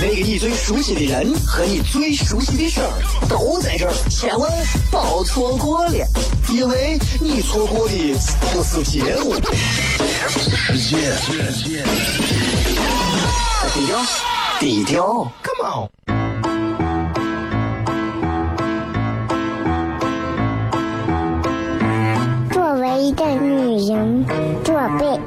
那个你最熟悉的人和你最熟悉的事儿都在这儿，千万别错过了，因为你错过的不是节目。世界，低调，低调，Come on。作为一个女人，做被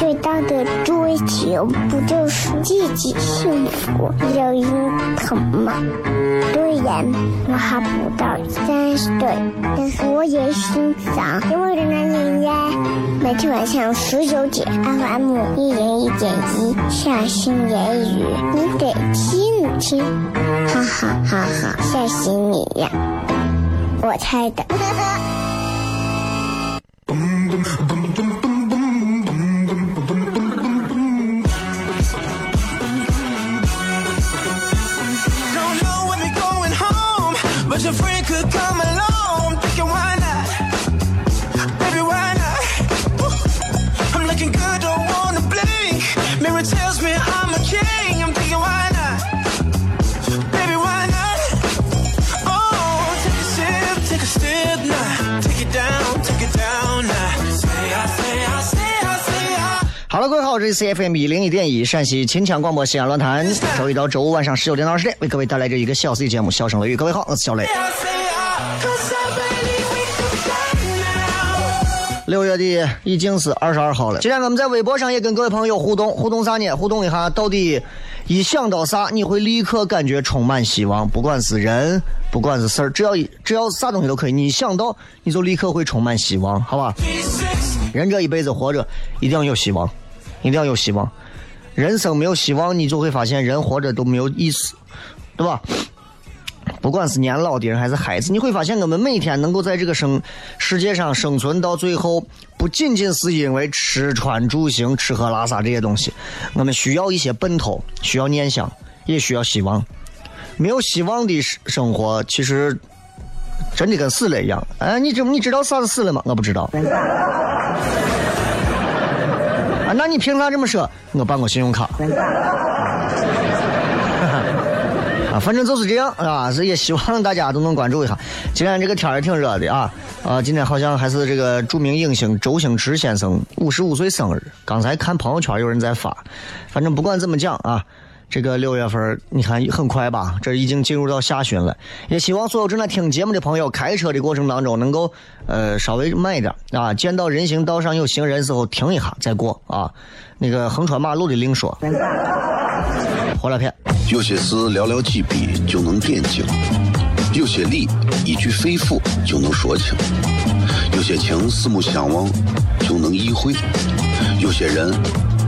最大的追求不就是自己幸福、有人疼吗？虽然我还不到三十岁，但是我也心脏因为的男人呀。每天晚上十九点，FM 一零一点一，下心言语，你得听听，哈哈哈哈，吓死你呀！我猜的。好，这里是 FM 一零一点一陕西秦腔广播西安论坛，周一到周五晚上十九点到二十点为各位带来这一个小 C 节目《笑声雷雨》。各位好，我是小雷。六月底已经是二十二号了。今天我们在微博上也跟各位朋友互动，互动啥呢？互动一下，到底一想到啥，你会立刻感觉充满希望？不管是人，不管是事儿，只要一只要啥东西都可以，你想到你就立刻会充满希望，好吧？人这一辈子活着，一定要有希望，一定要有希望。人生没有希望，你就会发现人活着都没有意思，对吧？不管是年老的人还是孩子，你会发现我们每天能够在这个生世界上生存到最后，不仅仅是因为吃穿住行、吃喝拉撒这些东西，我们需要一些奔头，需要念想，也需要希望。没有希望的生生活，其实真的跟死了一样。哎，你知你知道啥是死了吗？我不知道。啊，那你凭啥这么说？我办过信用卡。啊，反正就是这样啊，所以也希望大家都能关注一下。今天这个天儿也挺热的啊，啊，今天好像还是这个著名影星周星驰先生五十五岁生日。刚才看朋友圈有人在发，反正不管怎么讲啊，这个六月份你看很快吧，这已经进入到下旬了。也希望所有正在听节目的朋友，开车的过程当中能够呃稍微慢一点啊，见到人行道上有行人时候停一下再过啊。那个横穿马路的另说。回来片。有些事寥寥几笔就能点睛，有些理一句肺腑就能说清，有些情四目相望就能意会，有些人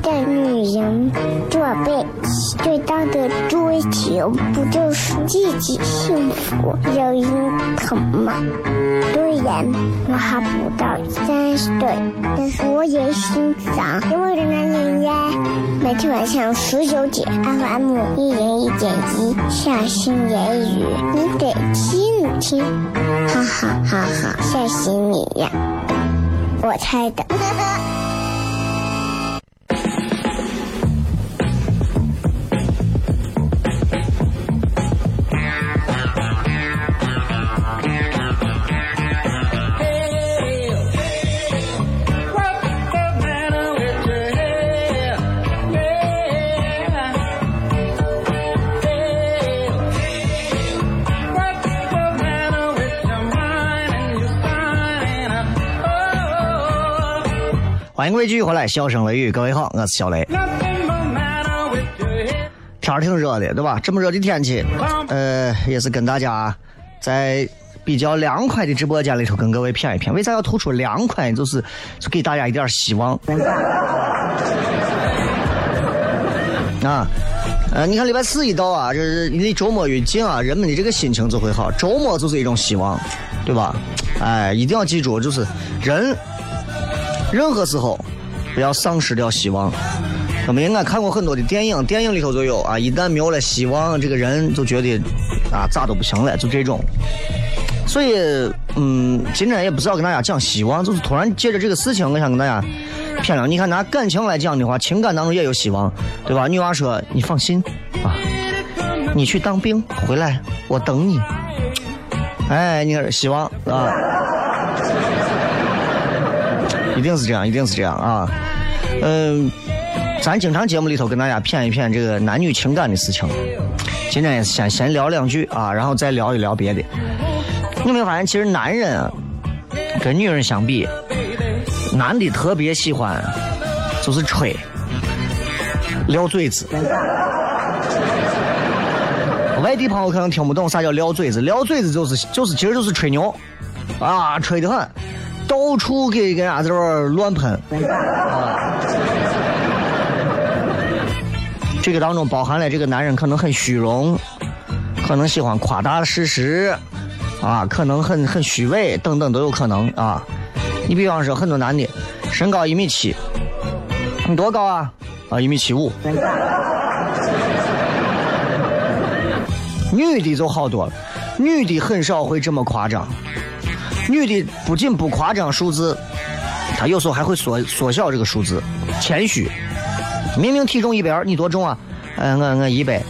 作为一个女人，做被最大的追求不就是自己幸福、有人疼吗？虽然我还不到三十岁，但是我也心脏因为的男人呀。每天晚上十九点，FM 一零一点一，下心言语，你得听听，哈哈哈哈，吓死你呀！我猜的。欢迎各位继续回来，笑声雷雨，各位好，我是小雷。天儿挺热的，对吧？这么热的天气，呃，也是跟大家在比较凉快的直播间里头跟各位谝一谝。为啥要突出凉快？就是就给大家一点希望。啊，呃，你看礼拜四一到啊，这是离周末越近啊，人们的这个心情就会好。周末就是一种希望，对吧？哎，一定要记住，就是人任何时候不要丧失掉希望。我们应该看过很多的电影，电影里头就有啊，一旦没有了希望，这个人就觉得啊咋都不行了，就这种。所以，嗯，今天也不是要跟大家讲希望，就是突然借着这个事情，我想跟大家谝聊。你看拿感情来讲的话，情感当中也有希望，对吧？女娃说：“你放心啊，你去当兵回来，我等你。”哎，你看希望啊，一定是这样，一定是这样啊，嗯。咱经常节目里头跟大家谝一谝这个男女情感的事情，今天也是先先聊两句啊，然后再聊一聊别的。你有没有发现，其实男人啊，跟女人相比，男的特别喜欢就是吹、撂嘴子。外地朋友可能听不懂啥叫撂嘴子，撂嘴子就是就是其实就是吹牛啊，吹得很，到处给跟伢子乱喷啊。这个当中包含了这个男人可能很虚荣，可能喜欢夸大事实，啊，可能很很虚伪等等都有可能啊。你比方说很多男的身高一米七，你多高啊？啊，一米七五。女的就好多了，女的很少会这么夸张。女的不仅不夸张数字，她有时候还会缩缩小这个数字，谦虚。明明体重一百二，你多重啊？嗯，我我一百，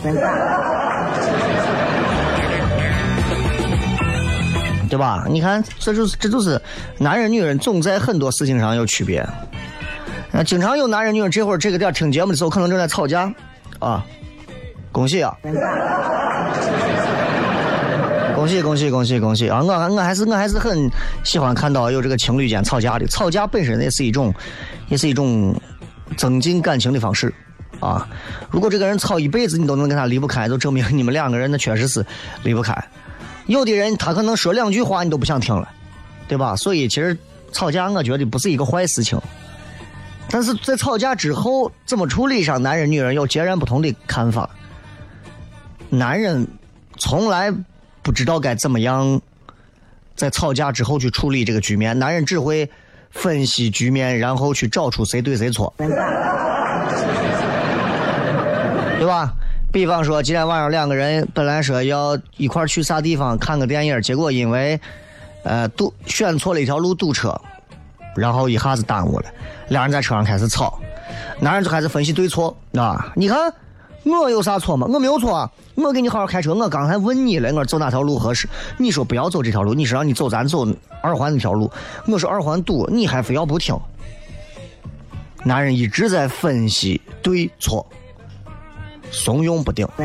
对吧？你看，这就是这就是男人女人总在很多事情上有区别。那经常有男人女人这会儿这个点听节目的时候，可能正在吵架啊！恭喜啊！恭喜恭喜恭喜恭喜啊！我我还是我还是很喜欢看到有这个情侣间吵架的。吵架本身也是一种，也是一种。增进感情的方式，啊！如果这个人吵一辈子，你都能跟他离不开，就证明你们两个人那确实是离不开。有的人他可能说两句话你都不想听了，对吧？所以其实吵架我觉得不是一个坏事情，但是在吵架之后怎么处理上，男人女人有截然不同的看法。男人从来不知道该怎么样在吵架之后去处理这个局面，男人只会。分析局面，然后去找出谁对谁错，对吧？比方说，今天晚上两个人本来说要一块去啥地方看个电影，结果因为呃堵选错了一条路堵车，然后一下子耽误了，两人在车上开始吵，男人就开始分析对错，啊，你看。我有啥错吗？我没有错啊！我给你好好开车。我刚才问你了，我说走哪条路合适？你说不要走这条路。你说让你走，咱走二环那条路。我说二环堵，你还非要不听。男人一直在分析对错，怂恿不定，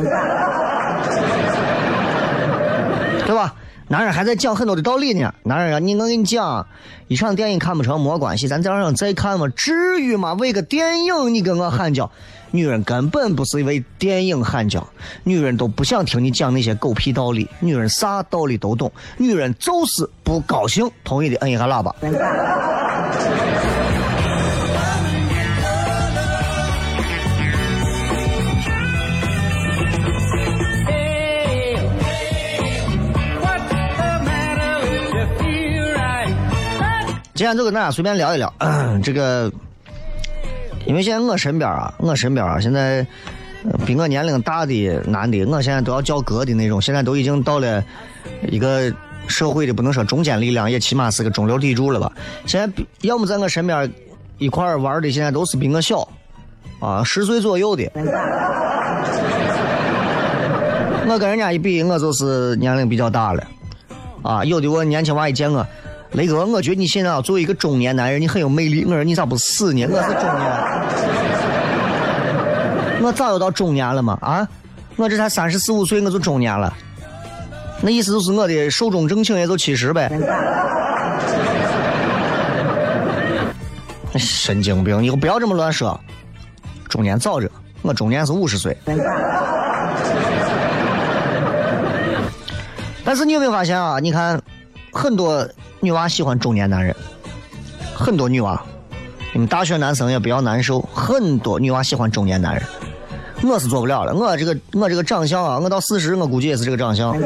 对吧？男人还在讲很多的道理呢。男人啊，你我跟你讲，一场电影看不成没关系，咱再让再看嘛，至于吗？为个电影你跟我喊叫？女人根本不是为电影喊叫，女人都不想听你讲那些狗屁道理，女人啥道理都懂，女人就是不高兴。同意的摁一下喇叭。今天就跟大家随便聊一聊 这个。因为现在我身边啊，我身边啊，现在比我年龄大的男的，我现在都要叫哥的那种，现在都已经到了一个社会的不能说中坚力量，也起码是个中流砥柱了吧。现在要么在我身边一块玩的，现在都是比我小啊，十岁左右的。我跟人家一比，我就是年龄比较大了啊。有的我年轻娃一见我。雷哥，我觉得你现在啊作为一个中年男人，你很有魅力。我说你咋不死呢？我是中年，我早要到中年了嘛？啊，我这才三十四五岁，我就中年了。那意思就是我的寿终正寝也就七十呗。神经病！你不要这么乱说。中年早着，我中年是五十岁。但是你有没有发现啊？你看，很多女娃喜欢中年男人，很多女娃，你们大学男生也不要难受，很多女娃喜欢中年男人。我是做不了了，我这个我这个长相啊，我到四十，我估计也是这个长相。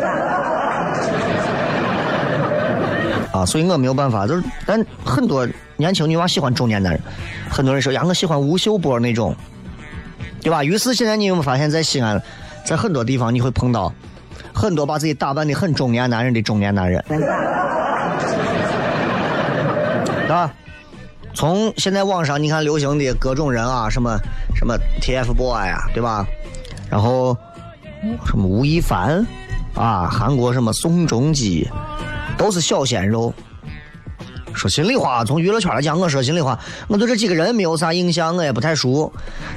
啊，所以我没有办法，就是但很多年轻女娃喜欢中年男人，很多人说呀，我喜欢吴秀波那种，对吧？于是现在你有没有发现，在西安，在很多地方你会碰到很多把自己打扮的很中年男人的中年男人，啊，从现在网上你看流行的各种人啊，什么什么 TFBOY 啊，对吧？然后什么吴亦凡啊，韩国什么宋仲基。都是小鲜肉。说心里话，从娱乐圈来讲，我说心里话，我对这几个人没有啥印象，我也不太熟。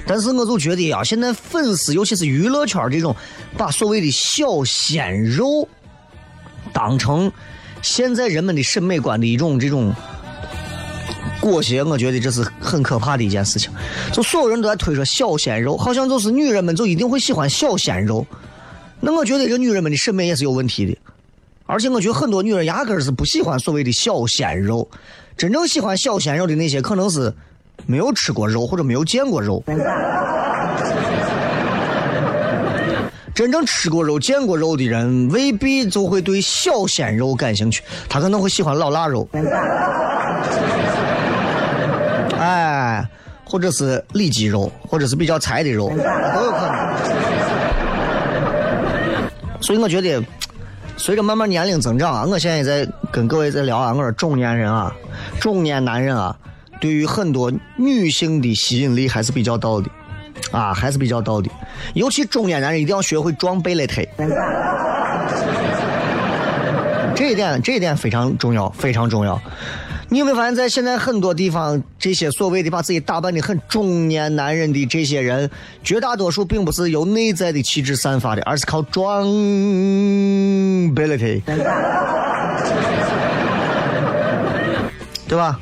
但是我就觉得呀，现在粉丝，尤其是娱乐圈这种，把所谓的小鲜肉当成现在人们的审美观的一种这种裹挟，我觉得这是很可怕的一件事情。就所有人都在推说小鲜肉，好像就是女人们就一定会喜欢小鲜肉。那我觉得这女人们的审美也是有问题的。而且我觉得很多女人压根儿是不喜欢所谓的小鲜肉，真正喜欢小鲜肉的那些可能是没有吃过肉或者没有见过肉。真正吃过肉、见过肉的人未必就会对小鲜肉感兴趣，他可能会喜欢老腊肉，哎，或者是里脊肉，或者是比较柴的肉都有可能。所以我觉得。随着慢慢年龄增长啊，我现在也在跟各位在聊啊。我说中年人啊，中年男人啊，对于很多女性的吸引力还是比较大的，啊，还是比较大的。尤其中年男人一定要学会装贝勒腿，这一点这一点非常重要，非常重要。你有没有发现，在现在很多地方，这些所谓的把自己打扮的很中年男人的这些人，绝大多数并不是由内在的气质散发的，而是靠装 ability，对吧？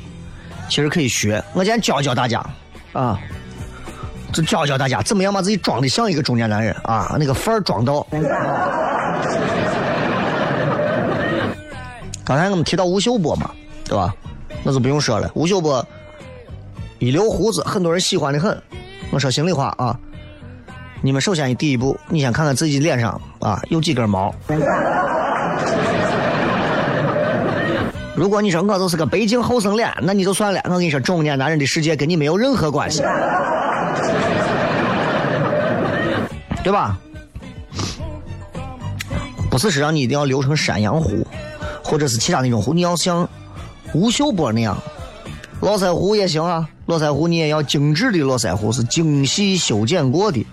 其实可以学，我今天教教大家啊，就教教大家怎么样把自己装的像一个中年男人啊，那个范儿装到。刚才我们提到吴秀波嘛，对吧？那就不用说了，吴秀波一留胡子，很多人喜欢的很。我说心里话啊，你们首先第一步，你先看看自己脸上啊有几根毛。如果你说我就是个北京后生脸，那你就算了。我跟你说，中年男人的世界跟你没有任何关系，对吧？不是是让你一定要留成山羊胡，或者是其他那种胡，你要像。吴秀波那样，络腮胡也行啊。络腮胡你也要精致的络腮胡，是精细修剪过的，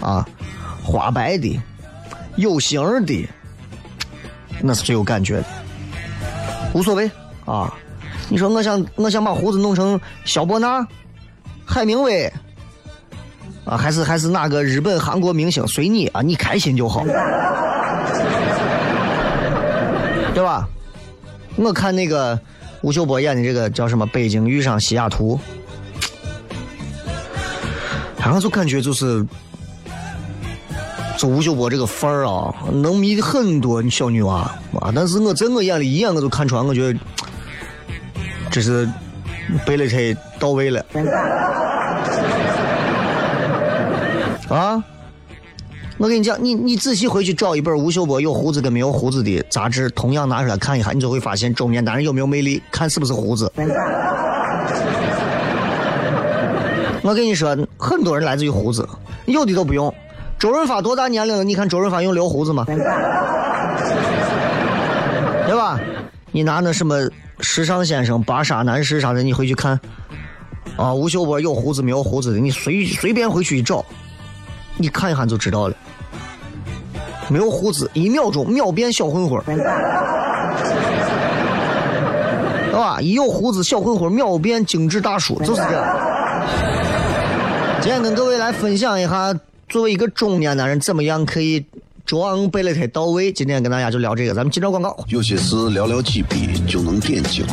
啊，花白的，有型的，那是最有感觉的。无所谓啊。你说我想我想把胡子弄成肖伯纳、海明威，啊，还是还是哪个日本、韩国明星，随你啊，你开心就好，对吧？我看那个。吴秀波演的这个叫什么？北京遇上西雅图，然后就感觉就是，这吴秀波这个范儿啊，能迷很多小女娃啊。但是我在我眼里一眼我就看穿，我觉得这是贝勒特到位了 啊。我跟你讲，你你仔细回去找一本吴秀波有胡子跟没有胡子的杂志，同样拿出来看一下，你就会发现中年男人有没有魅力，看是不是胡子。我跟你说，很多人来自于胡子，有的都不用。周润发多大年龄了？你看周润发用留胡子吗？对吧？你拿那什么时尚先生、芭莎男士啥的，你回去看啊，吴秀波有胡子没有胡子的，你随随便回去一找。你看一看就知道了，没有胡子，一秒钟秒变小混混儿，吧？一有胡子，小混混秒变精致大叔，就是这样。今天跟各位来分享一下，作为一个中年男人，怎么样可以装备了才到位？今天跟大家就聊这个，咱们接着广告。有些事寥寥几笔就能点睛，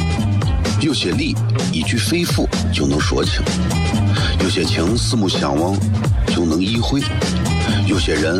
有些力一句肺腑就能说清，有些情四目相望就能意会，有些人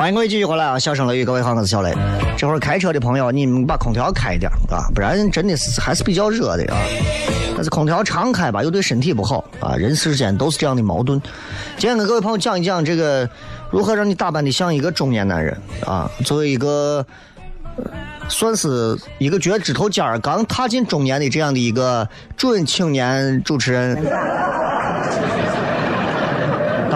欢迎各位继续回来啊！笑声雷雨，各位好，我是小雷。这会儿开车的朋友，你们把空调开一点啊，不然真的是还是比较热的啊。但是空调常开吧，又对身体不好啊。人世间都是这样的矛盾。今天跟各位朋友讲一讲这个如何让你打扮的像一个中年男人啊。作为一个算是一个脚趾头尖儿刚踏进中年的这样的一个准青年主持人。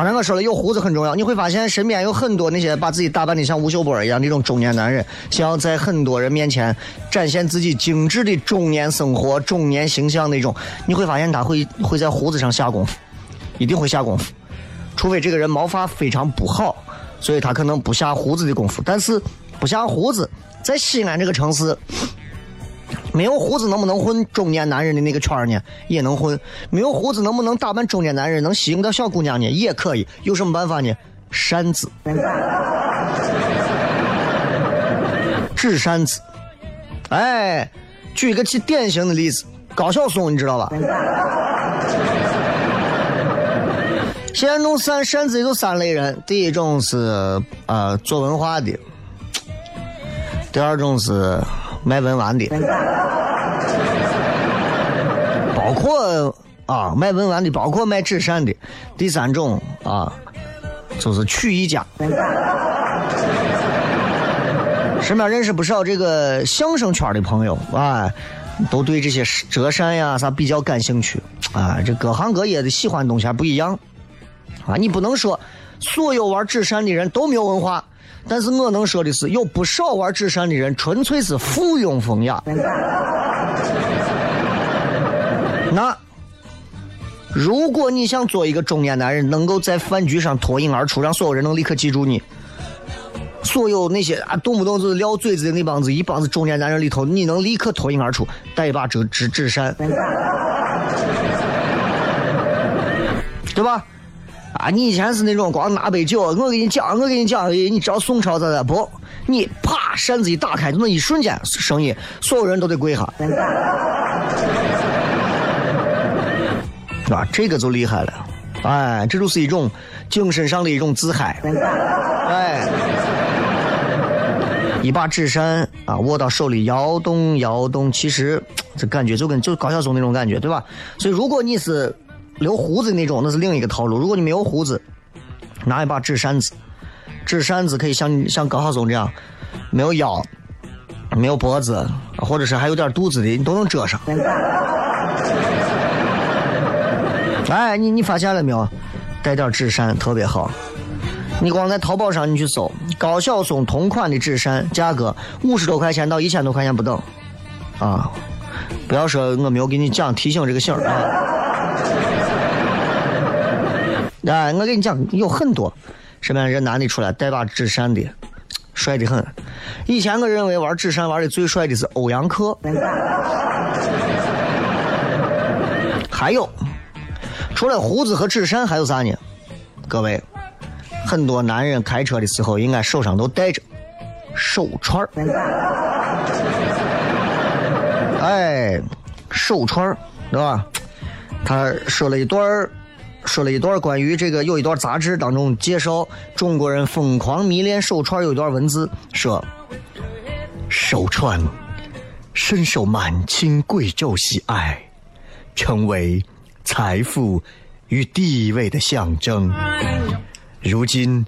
刚才，我说了，有胡子很重要。你会发现，身边有很多那些把自己打扮的像吴秀波一样那种中年男人，想要在很多人面前展现自己精致的中年生活、中年形象那种。你会发现，他会会在胡子上下功夫，一定会下功夫。除非这个人毛发非常不好，所以他可能不下胡子的功夫。但是不下胡子，在西安这个城市。没有胡子能不能混中年男人的那个圈呢？也能混。没有胡子能不能打扮中年男人，能吸引到小姑娘呢？也可以。有什么办法呢？扇子，纸扇子。哎，举个极典型的例子，高晓松，你知道吧？现在弄扇扇子有三类人，第一种是呃做文化的，第二种是。卖文玩的，包括啊卖文玩的，包括卖纸扇的。第三种啊，就是曲艺家。身边认识不少这个相声圈的朋友啊，都对这些折扇呀啥比较感兴趣啊。这各行各业的喜欢东西还不一样啊。你不能说所有玩纸扇的人都没有文化。但是我能说的是，有不少玩纸扇的人纯粹是附庸风雅。那如果你想做一个中年男人，能够在饭局上脱颖而出，让所有人能立刻记住你，所有那些啊动不动就是撂嘴子的那帮子一帮子中年男人里头，你能立刻脱颖而出，带一把纸纸纸扇，对吧？啊，你以前是那种光拿杯酒，我给你讲，我给你讲，你知道宋朝咋的不？你啪扇子一打开，就那一瞬间，声音，所有人都得跪下，是吧？这个就厉害了，哎，这就是一种精神上的一种自嗨，哎，一把纸扇啊，握到手里摇动摇动，其实这感觉就跟就高晓松那种感觉，对吧？所以如果你是。留胡子那种那是另一个套路。如果你没有胡子，拿一把纸扇子，纸扇子可以像像高晓松这样，没有腰，没有脖子，或者是还有点肚子的，你都能遮上。哎，你你发现了没有？带点纸扇特别好。你光在淘宝上你去搜高晓松同款的纸扇，价格五十多块钱到一千多块钱不等。啊，不要说我没有给你讲提醒这个醒啊。哎，我跟你讲，有很多身边这男的出来带把纸扇的，帅的很。以前我认为玩纸扇玩的最帅的是欧阳克。还有，除了胡子和纸扇，还有啥呢？各位，很多男人开车的时候应该手上都带着手串哎，手串，对吧？他说了一段，说了一段关于这个，有一段杂志当中介绍中国人疯狂迷恋手串，有一段文字说，手串深受满清贵胄喜爱，成为财富与地位的象征。如今，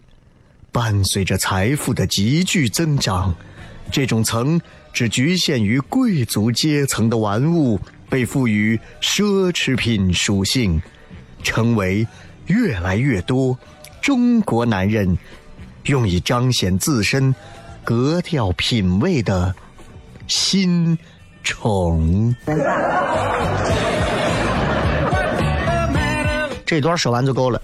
伴随着财富的急剧增长，这种曾只局限于贵族阶层的玩物，被赋予奢侈品属性，成为越来越多中国男人用以彰显自身格调品味的新宠。这段说完就够了。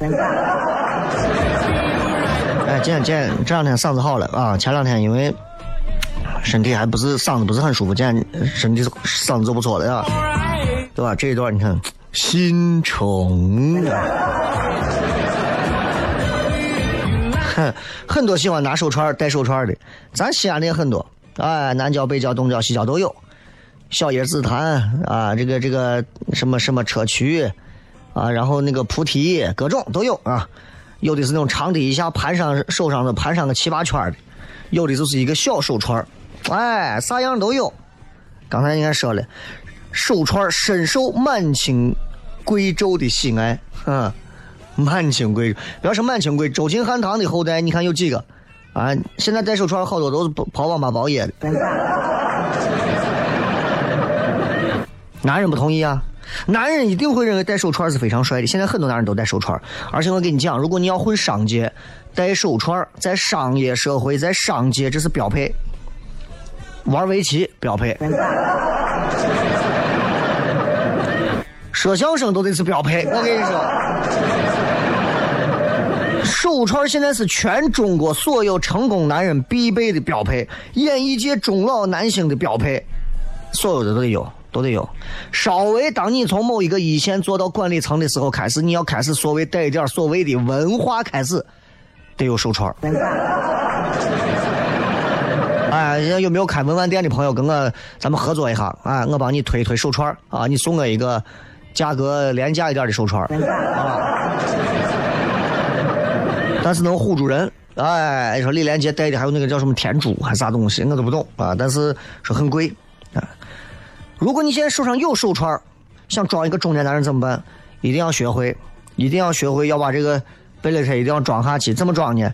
哎，今天今天这两天嗓子好了啊，前两天因为身体还不是嗓子不是很舒服，今天身体嗓子就不错了呀，对吧？这一段你看，新宠，哼很多喜欢拿手串戴手串的，咱西安的也很多，哎，南郊、北郊、东郊、西郊都有，小叶紫檀啊，这个这个什么什么砗磲啊，然后那个菩提，各种都有啊。有的是那种长的，一下盘上手上的盘上个七八圈的，有的就是一个小手串哎，啥样都有。刚才应该说了，手串深受满清贵胄的喜爱，嗯，满清贵州，不要说满清贵，周秦汉唐的后代，你看有几个？啊，现在戴手串好多都是跑网吧包夜的。男人不同意啊。男人一定会认为戴手串是非常帅的。现在很多男人都戴手串，而且我跟你讲，如果你要混商界，戴手串在商业社会，在商界这是标配。玩围棋标配，说相声都得是标配。我跟你说，手串现在是全中国所有成功男人必备的标配，演艺界中老男星的标配，所有的都得有。都得有，稍微当你从某一个一线做到管理层的时候开始，你要开始所谓带一点所谓的文化，开始得有手串。哎，有没有开文玩店的朋友跟我咱们合作一下？哎，我帮你推推手串啊，你送我一个价格廉价一点的手串啊，但是能唬住人。哎，你说李连杰戴的还有那个叫什么天珠还啥东西，我都不懂啊，但是说很贵啊。如果你现在手上有手串想装一个中年男人怎么办？一定要学会，一定要学会，要把这个贝勒特一定要装下去。怎么装呢？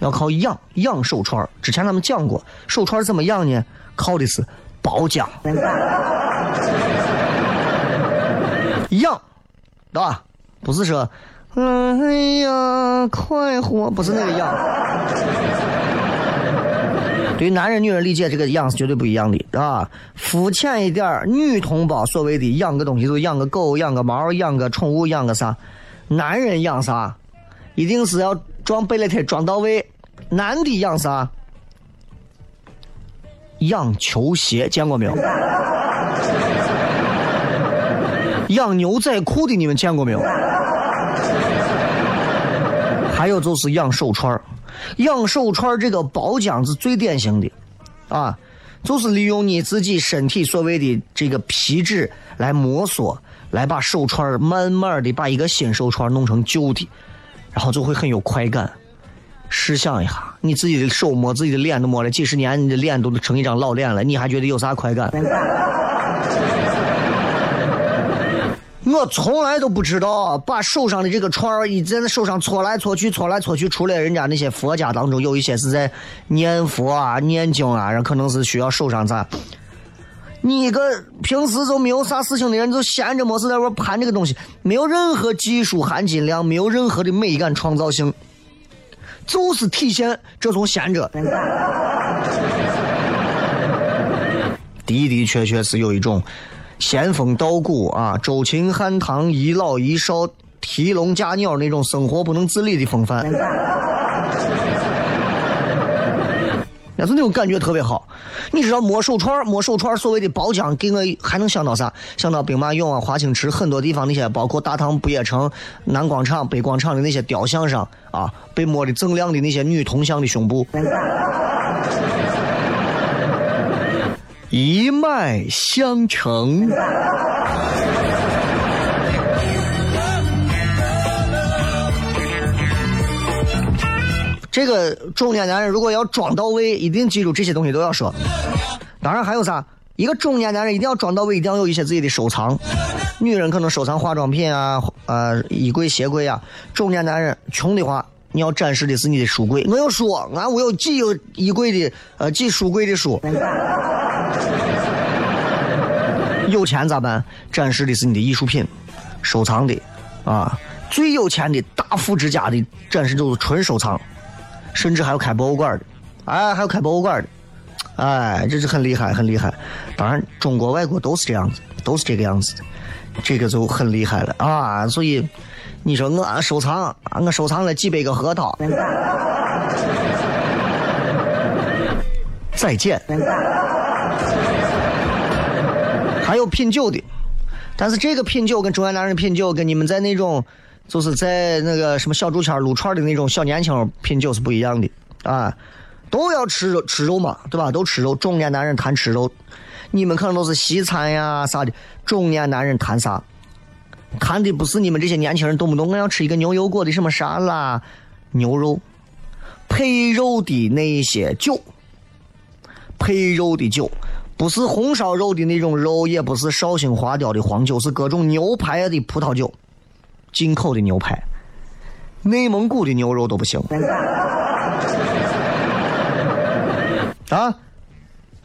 要靠养养手串之前咱们讲过，手串怎么养呢？靠的是包浆。养，对吧？不是说，哎呀，快活，不是那个养。对于男人、女人理解这个养是绝对不一样的，啊，肤浅一点女同胞所谓的养个东西，就养个狗、养个猫、养个宠物、养个啥？男人养啥？一定是要装贝勒特装到位。男的养啥？养球鞋，见过没有？养牛仔裤的，你们见过没有？还有就是养手串儿。养手串这个包浆是最典型的，啊，就是利用你自己身体所谓的这个皮质来摩挲，来把手串慢慢的把一个新手串弄成旧的，然后就会很有快感。试想一下，你自己的手摸自己的脸都摸了几十年，你的脸都成一张老脸了，你还觉得有啥快感？我从来都不知道，把手上的这个串儿一直在手上搓来搓去，搓来搓去。除了人家那些佛家当中有一些是在念佛啊、念经啊，人可能是需要手上咋？你一个平时就没有啥事情的人，就闲着没事在玩盘这个东西，没有任何技术含金量，没有任何的美感创造性，就是体现这种闲着。的的确确是有一种。仙风道骨啊，周秦汉唐一老一少提笼架鸟那种生活不能自理的风范，那是那种感觉特别好。你知道摸手串摸手串所谓的包浆，给我还能想到啥？想到兵马俑啊、华清池很多地方那些，包括大唐不夜城、南广场、北广场的那些雕像上啊，被摸的锃亮的那些女铜像的胸部。一脉相承。这个中年男人如果要装到位，一定记住这些东西都要说。当然还有啥？一个中年男人一定要装到位，一定要有一些自己的收藏。女人可能收藏化妆品啊，呃，衣柜、鞋柜啊。中年男人穷的话，你要展示的是你的书柜。我有书，俺我有几有衣柜的，呃，几书柜的书。有钱咋办？展示的是你的艺术品，收藏的，啊，最有钱的大富之家的展示就是纯收藏，甚至还有开博物馆的，哎，还有开博物馆的，哎，这是很厉害，很厉害。当然，中国、外国都是这样子，都是这个样子的，这个就很厉害了啊！所以，你说我收藏，我收藏了几百个核桃，再见。还有品酒的，但是这个品酒跟中年男人品酒，跟你们在那种就是在那个什么小竹签撸串的那种小年轻品酒是不一样的啊！都要吃肉吃肉嘛，对吧？都吃肉，中年男人谈吃肉，你们可能都是西餐呀啥的，中年男人谈啥？谈的不是你们这些年轻人动不动我要吃一个牛油果的什么沙拉，牛肉配肉的那些酒，配肉的酒。不是红烧肉的那种肉，也不是绍兴花雕的黄酒，是各种牛排的葡萄酒，进口的牛排，内蒙古的牛肉都不行。啊，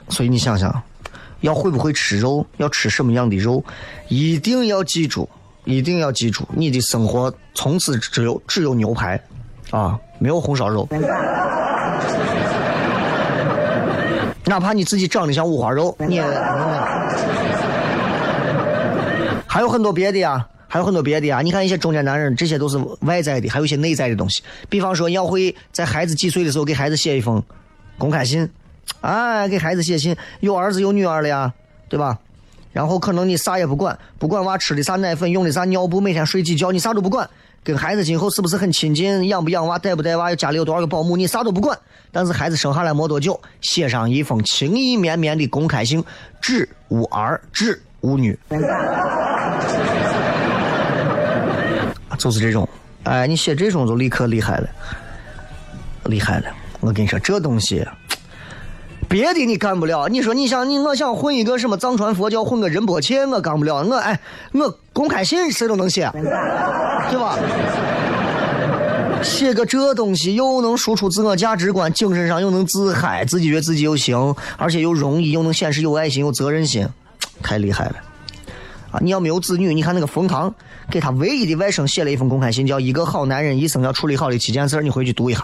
所以你想想，要会不会吃肉，要吃什么样的肉，一定要记住，一定要记住，你的生活从此只有只有牛排，啊，没有红烧肉。哪怕你自己长得像五花肉，你也还有很多别的呀，还有很多别的呀。你看一些中年男人，这些都是外在的，还有一些内在的东西。比方说，要会在孩子几岁的时候给孩子写一封公开信，哎，给孩子写信，有儿子有女儿了呀，对吧？然后可能你啥也不管，不管娃吃的啥奶粉，用的啥尿布，每天睡几觉，你啥都不管。跟孩子今后是不是很亲近，养不养娃，带不带娃，家里有多少个保姆，你啥都不管。但是孩子生下来没多久，写上一封情意绵绵的公开信，只无儿，只无女，就是这种。哎，你写这种就立刻厉害了，厉害了。我跟你说，这东西。别的你干不了，你说你想你我想混一个什么藏传佛教，混个仁波切，我干不了。我哎，我公开信谁都能写，对吧？写个这东西又能输出自我价值观，精神上又能自嗨，自己觉得自己又行，而且又容易，又能显示有爱心、有责任心，太厉害了啊！你要没有子女，你看那个冯唐给他唯一的外甥写了一封公开信，叫一个好男人一生要处理好的七件事，你回去读一下。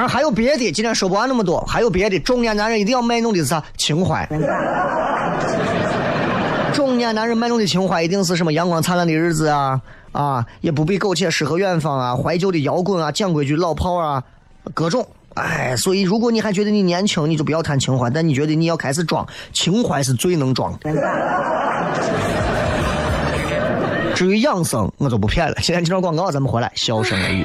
当然还有别的，今天说不完那么多，还有别的。中年男人一定要卖弄的是啥？情怀。中年男人卖弄的情怀一定是什么？阳光灿烂的日子啊啊，也不必苟且诗和远方啊，怀旧的摇滚啊，讲规矩老炮啊，各种。哎，所以如果你还觉得你年轻，你就不要谈情怀。但你觉得你要开始装情怀是最能装的。至于养生，我就不骗了。现在这段广告，咱们回来，笑声雷雨。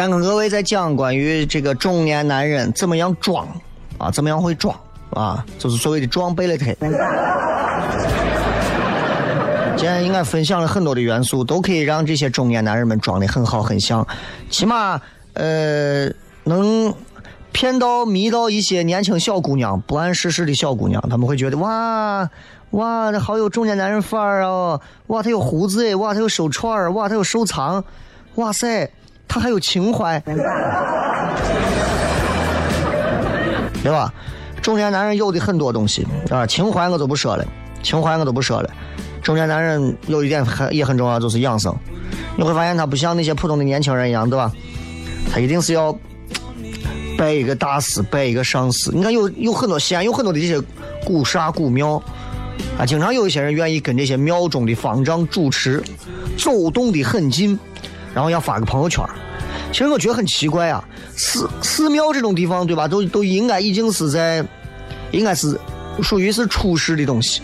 今天跟各位在讲关于这个中年男人怎么样装啊，怎么样会装啊，就是所谓的装备了他。今天应该分享了很多的元素，都可以让这些中年男人们装的很好很像，起码呃能骗到迷到一些年轻小姑娘，不谙世事的小姑娘，她们会觉得哇哇，这好有中年男人范儿哦！哇，他有胡子哎！哇，他有手串儿！哇，他有收藏！哇塞，他还有情怀，对吧？中年男人有的很多东西啊，情怀我就不说了，情怀我都不说了。中年男人有一点很也很重要，就是养生。你会发现他不像那些普通的年轻人一样，对吧？他一定是要拜一个大师，拜一个上师。你看有有很多西安有很多的这些古刹古庙啊，经常有一些人愿意跟这些庙中的方丈主持走动的很近，然后要发个朋友圈。其实我觉得很奇怪啊，寺寺庙这种地方，对吧？都都应该已经是在，应该是属于是出世的东西。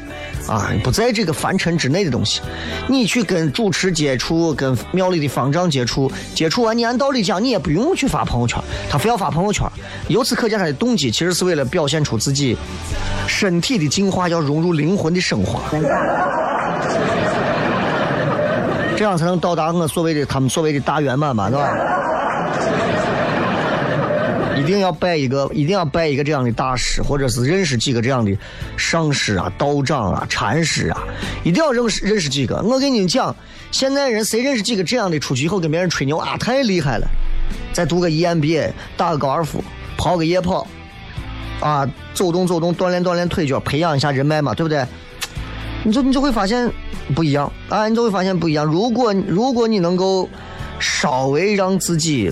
啊，不在这个凡尘之内的东西，你去跟主持接触，跟庙里的方丈接触，接触完，你按道理讲，你也不用去发朋友圈，他非要发朋友圈。由此可见，他的动机其实是为了表现出自己身体的进化要融入灵魂的升华，这样才能到达我所谓的他们所谓的大圆满嘛，对吧？一定要拜一个，一定要拜一个这样的大师，或者是认识几个这样的上师啊、道长啊、禅师啊，一定要认识认识几个。我跟你讲，现在人谁认识几个这样的，出去以后跟别人吹牛啊，太厉害了。再读个 EMBA，打个高尔夫，跑个夜跑，啊，走动走动，锻炼锻炼腿脚，培养一下人脉嘛，对不对？你就你就会发现不一样啊，你就会发现不一样。如果如果你能够稍微让自己。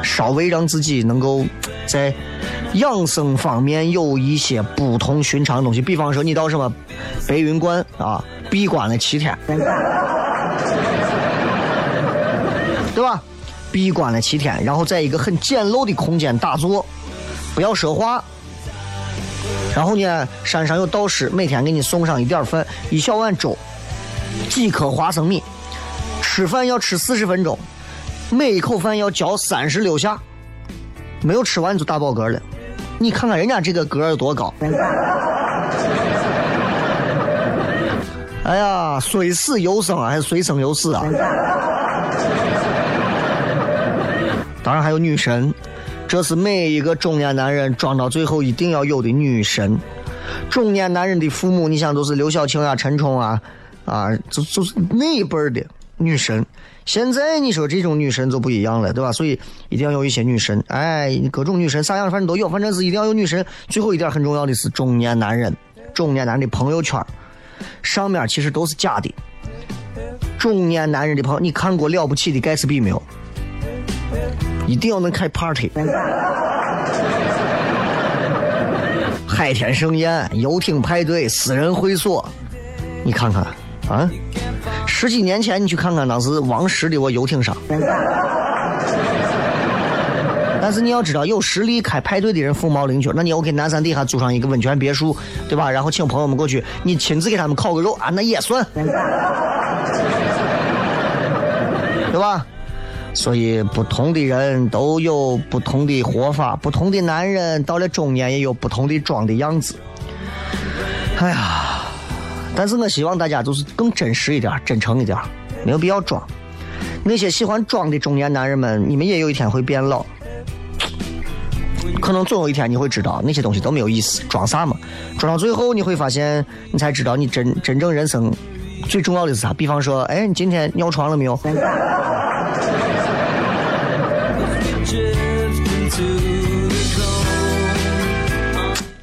稍微让自己能够在养生方面有一些不同寻常的东西，比方说你到什么白云观啊，闭关了七天，对吧？闭关了七天，然后在一个很简陋的空间打坐，不要说话。然后呢，山上有道士每天给你送上一点饭，一小碗粥，几颗花生米，吃饭要吃四十分钟。每一口饭要嚼三十六下，没有吃完就打饱嗝了。你看看人家这个嗝有多高！哎呀，虽死犹生啊，还是虽生犹死啊！当然还有女神，这是每一个中年男人装到最后一定要有的女神。中年男人的父母，你想都是刘晓庆啊、陈冲啊，啊，就就是那一辈的女神。现在你说这种女神就不一样了，对吧？所以一定要有一些女神，哎，各种女神啥样反正都有，反正是一定要有女神。最后一点很重要的是中年男人，中年男人的朋友圈上面其实都是假的。中年男人的朋友，你看过了不起的盖茨比没有？一定要能开 party，海天盛宴、游艇派对、私人会所，你看看啊。十几年前，你去看看当时王石的我游艇上。但是你要知道，有实力开派对的人凤毛麟角。那你 OK，南山底下租上一个温泉别墅，对吧？然后请朋友们过去，你亲自给他们烤个肉啊，那也算，对吧？所以不同的人都有不同的活法，不同的男人到了中年也有不同的装的样子。哎呀。但是我希望大家就是更真实一点，真诚一点，没有必要装。那些喜欢装的中年男人们，你们也有一天会变老。可能总有一天你会知道，那些东西都没有意思，装啥嘛？装到最后你会发现，你才知道你真真正人生最重要的是啥。比方说，哎，你今天尿床了没有？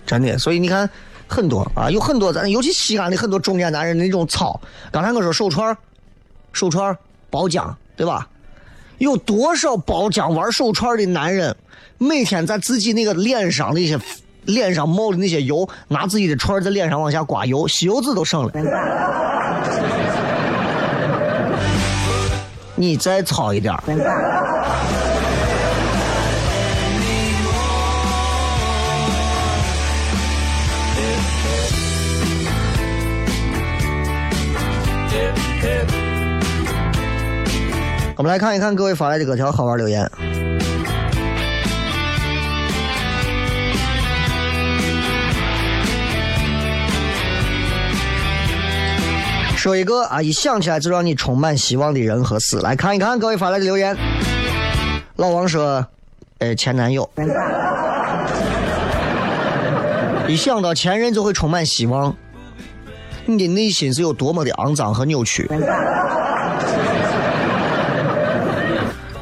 真的，所以你看。很多啊，有很多咱，尤其西安的很多中年男人那种操。刚才我说手串手串包浆，对吧？有多少包浆玩手串的男人，每天在自己那个脸上那些脸上冒的那些油，拿自己的串在脸上往下刮油，吸油纸都省了。你再糙一点。我们来看一看各位发来的各条好玩留言。说一个啊，一想起来就让你充满希望的人和事。来看一看各位发来的留言。老王说：“呃，前男友。”一想到前任就会充满希望，你的内心是有多么的肮脏和扭曲。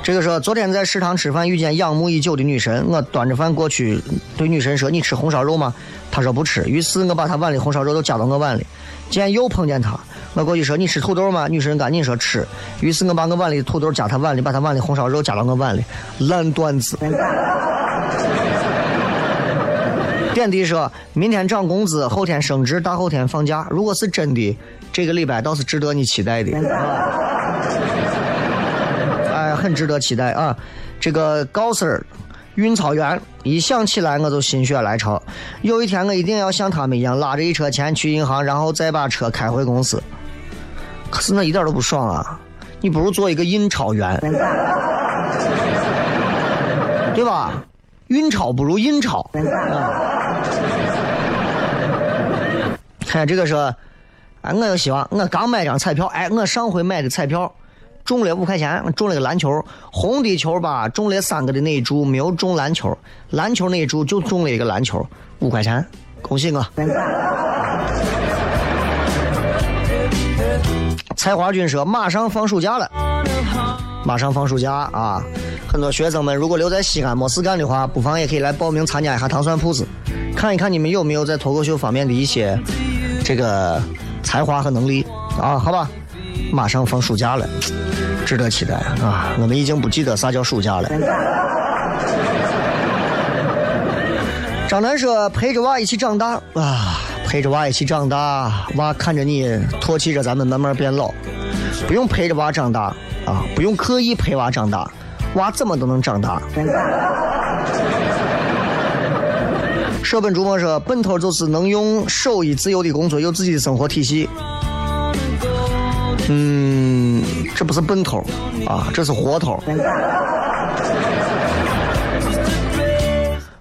这个说，昨天在食堂吃饭，遇见仰慕已久的女神，我端着饭过去，对女神说：“你吃红烧肉吗？”她说不吃。于是我把她碗里红烧肉都夹到我碗里。今天又碰见她，我过去说：“你吃土豆吗？”女神赶紧说吃。于是我把我碗里的土豆夹她碗里，把她碗里红烧肉夹到我碗里。烂段子。点滴说，明天涨工资，后天升职，大后天放假。如果是真的，这个礼拜倒是值得你期待的。哎，很值得期待啊！这个高 Sir，运钞员，一想起来我就心血来潮。有一天我一定要像他们一样，拉着一车钱去银行，然后再把车开回公司。可是那一点都不爽啊！你不如做一个印钞员，对吧？运钞不如印钞。看 这个说，哎，我有希望。我刚买张彩票，哎，我上回买的彩票中了五块钱，中了个篮球，红的球吧，中了三个的那一注，没有中篮球，篮球那一注就中了一个篮球，五块钱，恭喜我。才华君说，马上放暑假了，马上放暑假啊！很多学生们如果留在西安没事干的话，不妨也可以来报名参加一下糖蒜铺子，看一看你们有没有在脱口秀方面的一些这个才华和能力啊？好吧，马上放暑假了，值得期待啊！我们已经不记得啥叫暑假了。张楠说：“陪着娃一起长大啊，陪着娃一起长大，娃看着你唾弃着咱们慢慢变老，不用陪着娃长大啊，不用刻意陪娃长大，娃怎么都能长大。”舍本逐末说：“本头就是能用手艺自由的工作，有自己的生活体系。”嗯，这不是本头啊，这是活头。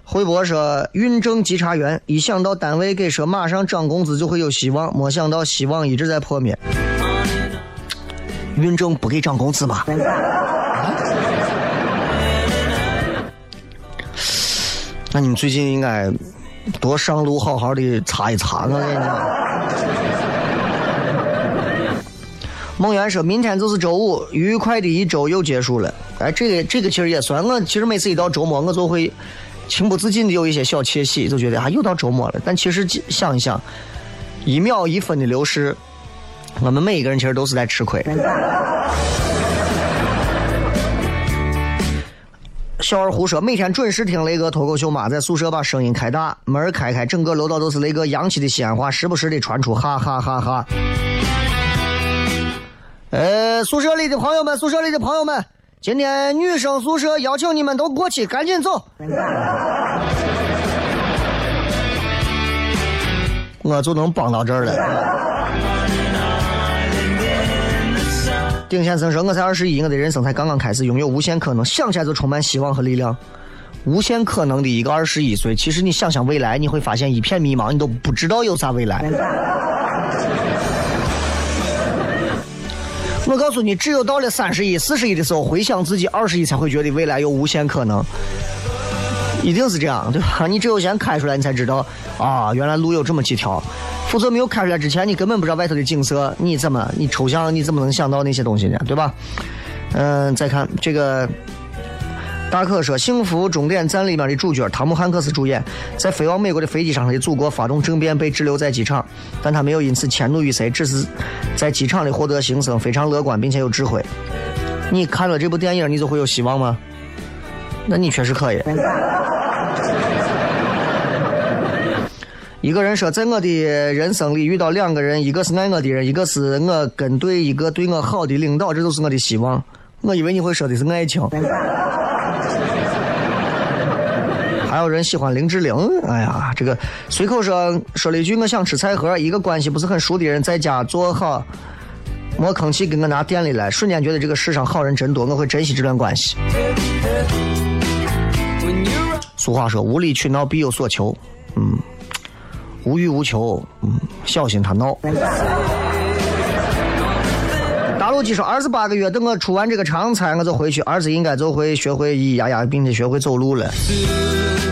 回博说：“运政稽查员，一想到单位给说马上涨工资就会有希望，没想到希望一直在破灭。运政不给涨工资吗？那你们最近应该多上路，好好的擦一擦。我跟你讲。”梦圆说：“明天就是周五，愉快的一周又结束了。哎，这个这个其实也算。我其实每次一到周末，我就会。”情不自禁的有一些小窃喜，就觉得啊，又到周末了。但其实想一想，一秒一分的流逝，我们每一个人其实都是在吃亏。小二胡说，每天准时听雷哥脱口秀嘛，在宿舍把声音开大，门开开，整个楼道都是雷哥洋气的西安话，时不时的传出哈哈哈哈。呃，宿舍里的朋友们，宿舍里的朋友们。今天女生宿舍要求你们都过去，赶紧走。我就能帮到这儿了。丁先生说：“我才二十一，我的人生才刚刚开始，拥有无限可能，想起来就充满希望和力量。无限可能的一个二十一岁，其实你想想未来，你会发现一片迷茫，你都不知道有啥未来。”我告诉你，只有到了三十一、四十一的时候，回想自己二十一，才会觉得未来有无限可能。一定是这样，对吧？你只有先开出来，你才知道啊，原来路有这么几条。否则没有开出来之前，你根本不知道外头的景色，你怎么你抽象，你怎么能想到那些东西呢？对吧？嗯，再看这个。大可说：“幸福终点站里面的主角汤姆汉克斯主演，在飞往美国的飞机上，他的祖国发动政变，被滞留在机场，但他没有因此迁怒于谁，只是在机场里获得新生，非常乐观并且有智慧。你看了这部电影，你就会有希望吗？那你确实可以。一个人说，在我的人生里遇到两个人，一个是爱我的人，一个是我跟对一个对我好的领导，这就是我的希望。我以为你会说的是爱情。”还有人喜欢林志玲，哎呀，这个随口说说了一句，我想吃菜盒。一个关系不是很熟的人在家做好，没吭气给我拿店里来，瞬间觉得这个世上好人真多，我会珍惜这段关系。俗话说，无理取闹必有所求，嗯，无欲无求，嗯，小心他闹。大陆鸡说：“儿子八个月，等我出完这个长差，我就回去。儿子应该就会学会咿咿呀呀，并且学会走路了。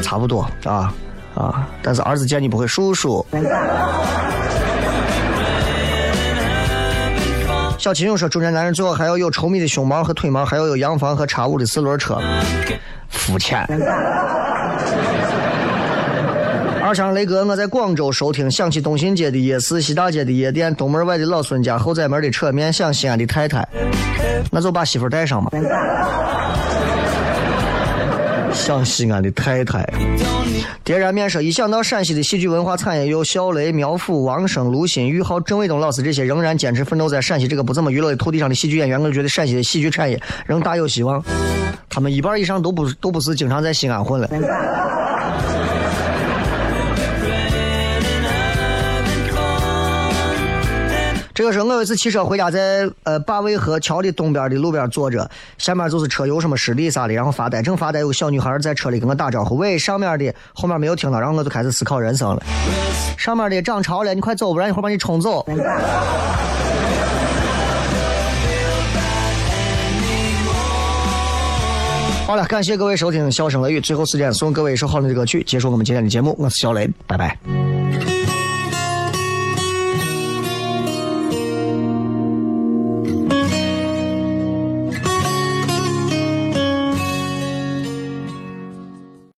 差不多啊啊，但是儿子见你不会，叔叔。小秦勇说：“中年男人最好还要有稠密的胸毛和腿毛，还要有洋房和叉五的四轮车，肤浅。”二昌雷哥，我在广州收听，想起东新街的夜市、西大街的夜店、东门外的老孙家、后宰门的扯面，想西安的太太，那就把媳妇带上嘛。想西安的太太。点燃面说，一想到陕西的戏剧文化产业有肖雷、苗阜、王声、卢鑫、玉浩、郑伟东老师这些仍然坚持奋斗在陕西这个不怎么娱乐的土地上的戏剧演员，我觉得陕西的戏剧产业仍大有希望。他们一半以上都不都不是经常在西安混了。这个时候，我有一次骑车回家，在呃灞渭河桥的东边的路边坐着，下面就是车油什么湿地啥的，然后发呆，正发呆，有个小女孩在车里跟我打招呼，喂，上面的，后面没有听到，然后我就开始思考人生了。上面的涨潮了，你快走，不然一会儿把你冲走。好了，感谢各位收听《笑声雷雨》，最后时间送各位一首好听的歌曲，结束我们今天的节目。我是小雷，拜拜。